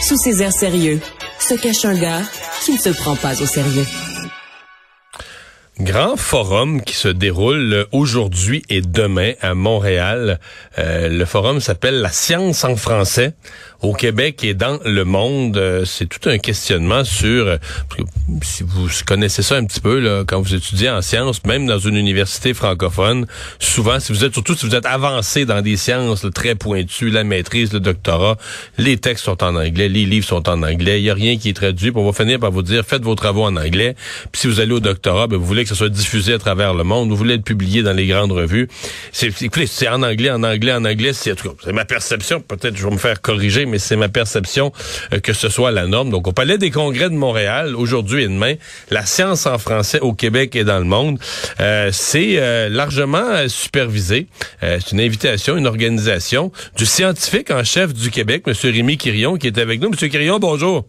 Sous ses airs sérieux, se cache un gars qui ne se prend pas au sérieux. Grand forum qui se déroule aujourd'hui et demain à Montréal. Euh, le forum s'appelle La science en français au Québec et dans le monde. Euh, c'est tout un questionnement sur, euh, si vous connaissez ça un petit peu, là, quand vous étudiez en sciences, même dans une université francophone, souvent, si vous êtes, surtout si vous êtes avancé dans des sciences très pointues, la maîtrise, le doctorat, les textes sont en anglais, les livres sont en anglais, il n'y a rien qui est traduit. on va finir par vous dire, faites vos travaux en anglais. Puis si vous allez au doctorat, ben, vous voulez que ça soit diffusé à travers le monde, vous voulez être publié dans les grandes revues. C'est, c'est en anglais, en anglais, en anglais. C'est, c'est ma perception. Peut-être je vais me faire corriger, mais c'est ma perception euh, que ce soit la norme. Donc, au Palais des Congrès de Montréal, aujourd'hui et demain, la science en français au Québec et dans le monde, euh, c'est euh, largement supervisé. c'est une invitation, une organisation du scientifique en chef du Québec, M. Rémi Quirion, qui est avec nous. M. Quirion, bonjour.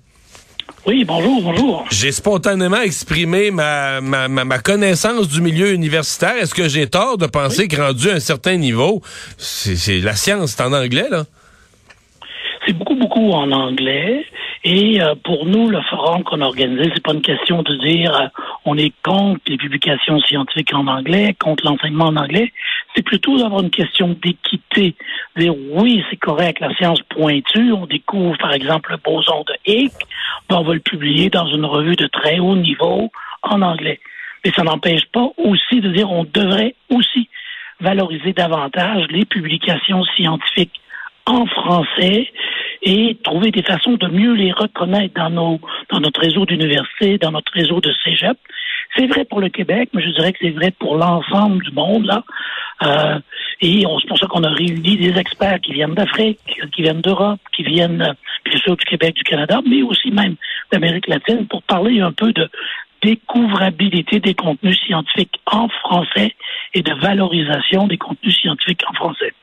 Oui, bonjour, bonjour. J'ai spontanément exprimé ma, ma, ma, connaissance du milieu universitaire. Est-ce que j'ai tort de penser que rendu à un certain niveau, c'est la science, c'est en anglais, là? C'est beaucoup, beaucoup en anglais. Et euh, pour nous, le forum qu'on a organisé, c'est pas une question de dire euh, on est contre les publications scientifiques en anglais, contre l'enseignement en anglais. C'est plutôt d'avoir une question d'équité. Dire oui, c'est correct, la science pointue, on découvre par exemple le boson de Higgs, ben, on va le publier dans une revue de très haut niveau en anglais. Mais ça n'empêche pas aussi de dire on devrait aussi valoriser davantage les publications scientifiques en français et trouver des façons de mieux les reconnaître dans nos dans notre réseau d'universités, dans notre réseau de cégep. C'est vrai pour le Québec, mais je dirais que c'est vrai pour l'ensemble du monde là. Euh, et c'est pour ça qu'on a réuni des experts qui viennent d'Afrique, qui viennent d'Europe, qui viennent bien sûr du Québec, du Canada, mais aussi même d'Amérique latine pour parler un peu de découvrabilité des contenus scientifiques en français et de valorisation des contenus scientifiques en français.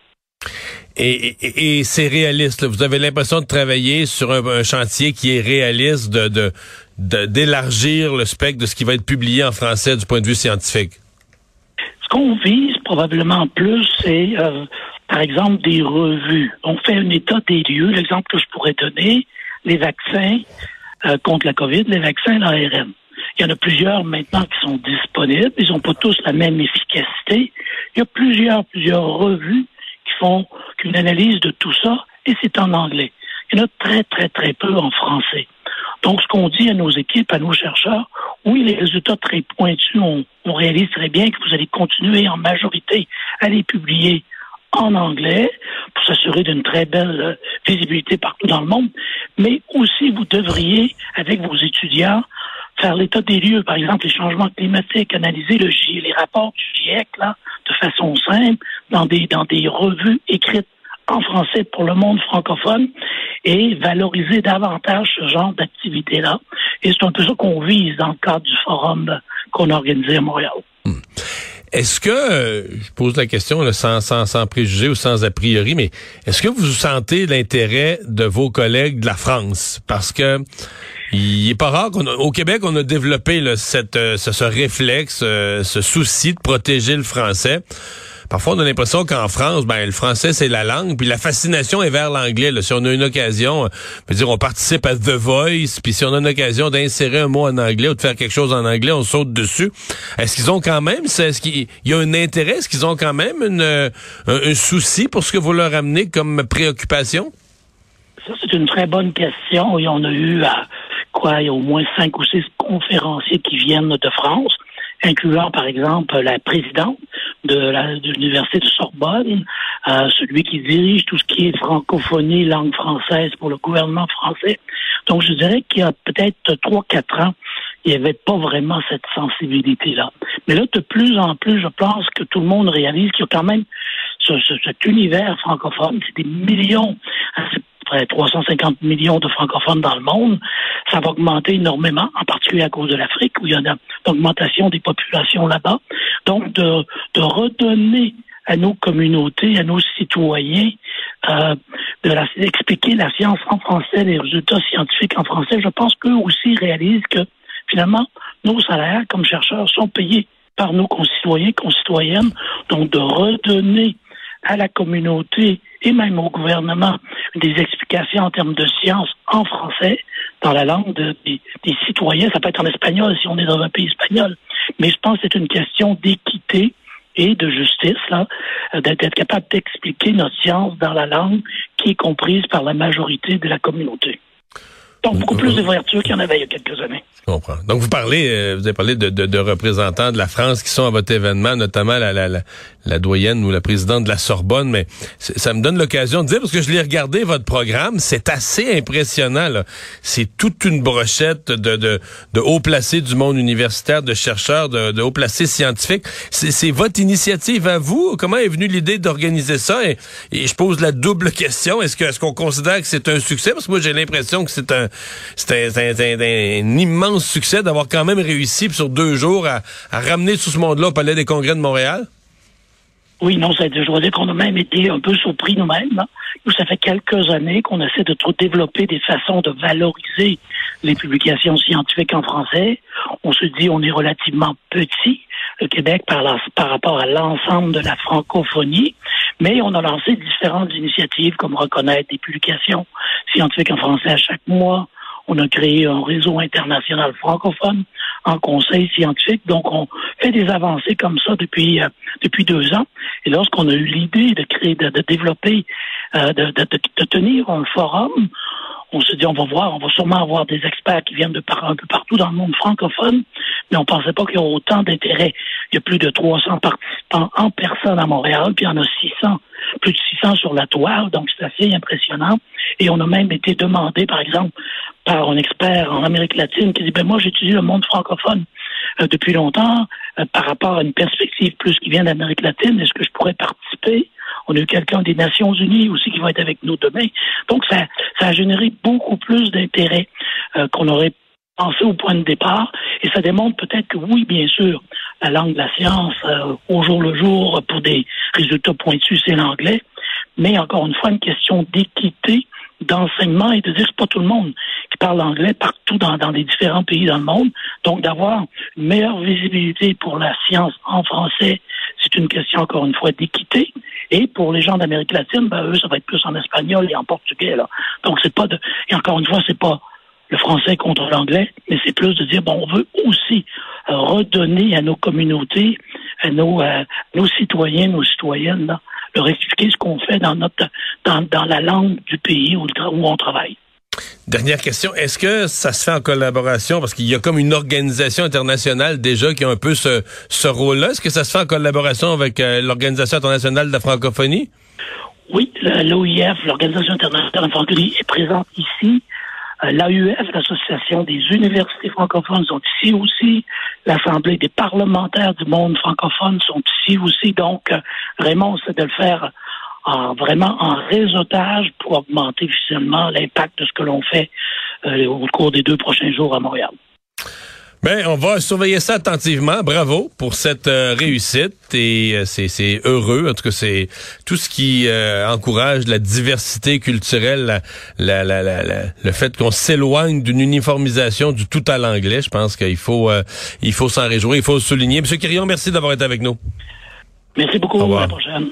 Et, c'est réaliste. Vous avez l'impression de travailler sur un, chantier qui est réaliste, de d'élargir le spectre de ce qui va être publié en français du point de vue scientifique? Ce qu'on vise probablement plus, c'est euh, par exemple des revues. On fait un état des lieux. L'exemple que je pourrais donner, les vaccins euh, contre la COVID, les vaccins l'ARN. Il y en a plusieurs maintenant qui sont disponibles. Ils n'ont pas tous la même efficacité. Il y a plusieurs, plusieurs revues font qu'une analyse de tout ça, et c'est en anglais. Il y en a très, très, très peu en français. Donc, ce qu'on dit à nos équipes, à nos chercheurs, oui, les résultats très pointus, on, on réalise très bien que vous allez continuer en majorité à les publier en anglais pour s'assurer d'une très belle euh, visibilité partout dans le monde, mais aussi vous devriez, avec vos étudiants, faire l'état des lieux, par exemple les changements climatiques, analyser le les rapports du GIEC là, de façon simple, dans des, dans des revues écrites en français pour le monde francophone et valoriser davantage ce genre d'activité-là. Et c'est un peu ça qu'on vise dans le cadre du forum qu'on a organisé à Montréal. Hmm. Est-ce que, euh, je pose la question sans, sans, préjugés ou sans a priori, mais est-ce que vous sentez l'intérêt de vos collègues de la France? Parce que il est pas rare qu'au Québec, on a développé cette, euh, ce, réflexe, euh, ce souci de protéger le français. Parfois, on a l'impression qu'en France, ben, le français, c'est la langue, puis la fascination est vers l'anglais. Si on a une occasion, euh, dire, on participe à The Voice, puis si on a une occasion d'insérer un mot en anglais ou de faire quelque chose en anglais, on saute dessus. Est-ce qu'ils ont quand même, est-ce qu'il y a un intérêt, est-ce qu'ils ont quand même une, un, un souci pour ce que vous leur amenez comme préoccupation? Ça, c'est une très bonne question et on a eu à quoi, il y a au moins cinq ou six conférenciers qui viennent de France, incluant par exemple la présidente de l'université de, Sorbonne, euh, celui qui dirige tout ce qui est francophonie, langue française pour le gouvernement français. Donc je dirais qu'il y a peut-être trois, quatre ans, il n'y avait pas vraiment cette sensibilité-là. Mais là, de plus en plus, je pense que tout le monde réalise qu'il y a quand même ce, cet univers francophone, c'est des millions, près 350 millions de francophones dans le monde, ça va augmenter énormément, en particulier à cause de l'Afrique, où il y a une augmentation des populations là-bas. Donc, de, de redonner à nos communautés, à nos citoyens, euh, d'expliquer la science en français, les résultats scientifiques en français, je pense qu'eux aussi réalisent que finalement, nos salaires comme chercheurs sont payés par nos concitoyens, concitoyennes. Donc, de redonner à la communauté et même au gouvernement des explications en termes de science en français, dans la langue des, citoyens. Ça peut être en espagnol si on est dans un pays espagnol. Mais je pense que c'est une question d'équité et de justice, là, euh, d'être capable d'expliquer notre science dans la langue qui est comprise par la majorité de la communauté. Donc, beaucoup plus d'ouverture qu'il y en avait il y a quelques années. Je comprends. Donc, vous parlez, euh, vous avez parlé de, de, de, représentants de la France qui sont à votre événement, notamment la, la, la, la doyenne ou la présidente de la Sorbonne, mais ça me donne l'occasion de dire, parce que je l'ai regardé, votre programme, c'est assez impressionnant. C'est toute une brochette de, de, de haut placés du monde universitaire, de chercheurs, de, de haut placés scientifiques. C'est votre initiative à vous? Comment est venue l'idée d'organiser ça? Et, je pose la double question. Est-ce qu'on considère que c'est un succès? Parce que moi, j'ai l'impression que c'est un, c'est un, immense succès d'avoir quand même réussi sur deux jours à, ramener tout ce monde-là au Palais des Congrès de Montréal. Oui, non, je dois dire qu'on a même été un peu surpris nous-mêmes. Nous, ça fait quelques années qu'on essaie de développer des façons de valoriser les publications scientifiques en français. On se dit on est relativement petit, le Québec, par, par rapport à l'ensemble de la francophonie, mais on a lancé différentes initiatives comme reconnaître des publications scientifiques en français à chaque mois, on a créé un réseau international francophone en conseil scientifique. Donc, on fait des avancées comme ça depuis euh, depuis deux ans. Et lorsqu'on a eu l'idée de créer, de, développer, euh, de, de, de, tenir un forum, on se dit on va voir, on va sûrement avoir des experts qui viennent de par, un peu partout dans le monde francophone, mais on pensait pas qu'il y aurait autant d'intérêt. Il y a plus de 300 participants en personne à Montréal, puis il y en a 600, plus de 600 sur la toile, donc c'est assez impressionnant. Et on a même été demandé, par exemple, par un expert en Amérique latine qui dit, ben moi j'étudie le monde francophone euh, depuis longtemps euh, par rapport à une perspective plus qui vient d'Amérique latine, est-ce que je pourrais participer? On a eu quelqu'un des Nations Unies aussi qui va être avec nous demain. Donc ça, ça a généré beaucoup plus d'intérêt euh, qu'on aurait pensé au point de départ. Et ça démontre peut-être que oui, bien sûr, la langue de la science au jour le jour pour des résultats pointus, c'est l'anglais. Mais encore une fois, une question d'équité d'enseignement et de dire que c'est pas tout le monde qui parle anglais partout dans, dans les différents pays dans le monde. Donc d'avoir une meilleure visibilité pour la science en français, c'est une question encore une fois d'équité. Et pour les gens d'Amérique latine, ben, eux, ça va être plus en espagnol et en portugais. Là. Donc c'est pas de. Et encore une fois, c'est pas le français contre l'anglais, mais c'est plus de dire bon, on veut aussi euh, redonner à nos communautés, à nos, euh, nos citoyens, nos citoyennes, là, leur expliquer ce qu'on fait dans notre dans, dans la langue du pays où, où on travaille. Dernière question, est-ce que ça se fait en collaboration? Parce qu'il y a comme une organisation internationale déjà qui a un peu ce, ce rôle-là Est-ce que ça se fait en collaboration avec euh, l'Organisation internationale de la francophonie? Oui, l'OIF, l'Organisation internationale de la francophonie est présente ici. Euh, L'AUF, l'Association des universités francophones, sont ici aussi. L'Assemblée des parlementaires du monde francophone sont ici aussi. Donc, euh, vraiment, c'est de le faire en, vraiment en réseautage pour augmenter finalement l'impact de ce que l'on fait euh, au cours des deux prochains jours à Montréal. Ben, on va surveiller ça attentivement. Bravo pour cette euh, réussite et euh, c'est heureux. En tout cas, c'est tout ce qui euh, encourage la diversité culturelle, la, la, la, le fait qu'on s'éloigne d'une uniformisation du tout à l'anglais. Je pense qu'il faut il faut s'en réjouir, il faut le souligner. Monsieur Quirion, merci d'avoir été avec nous. Merci beaucoup. À la prochaine.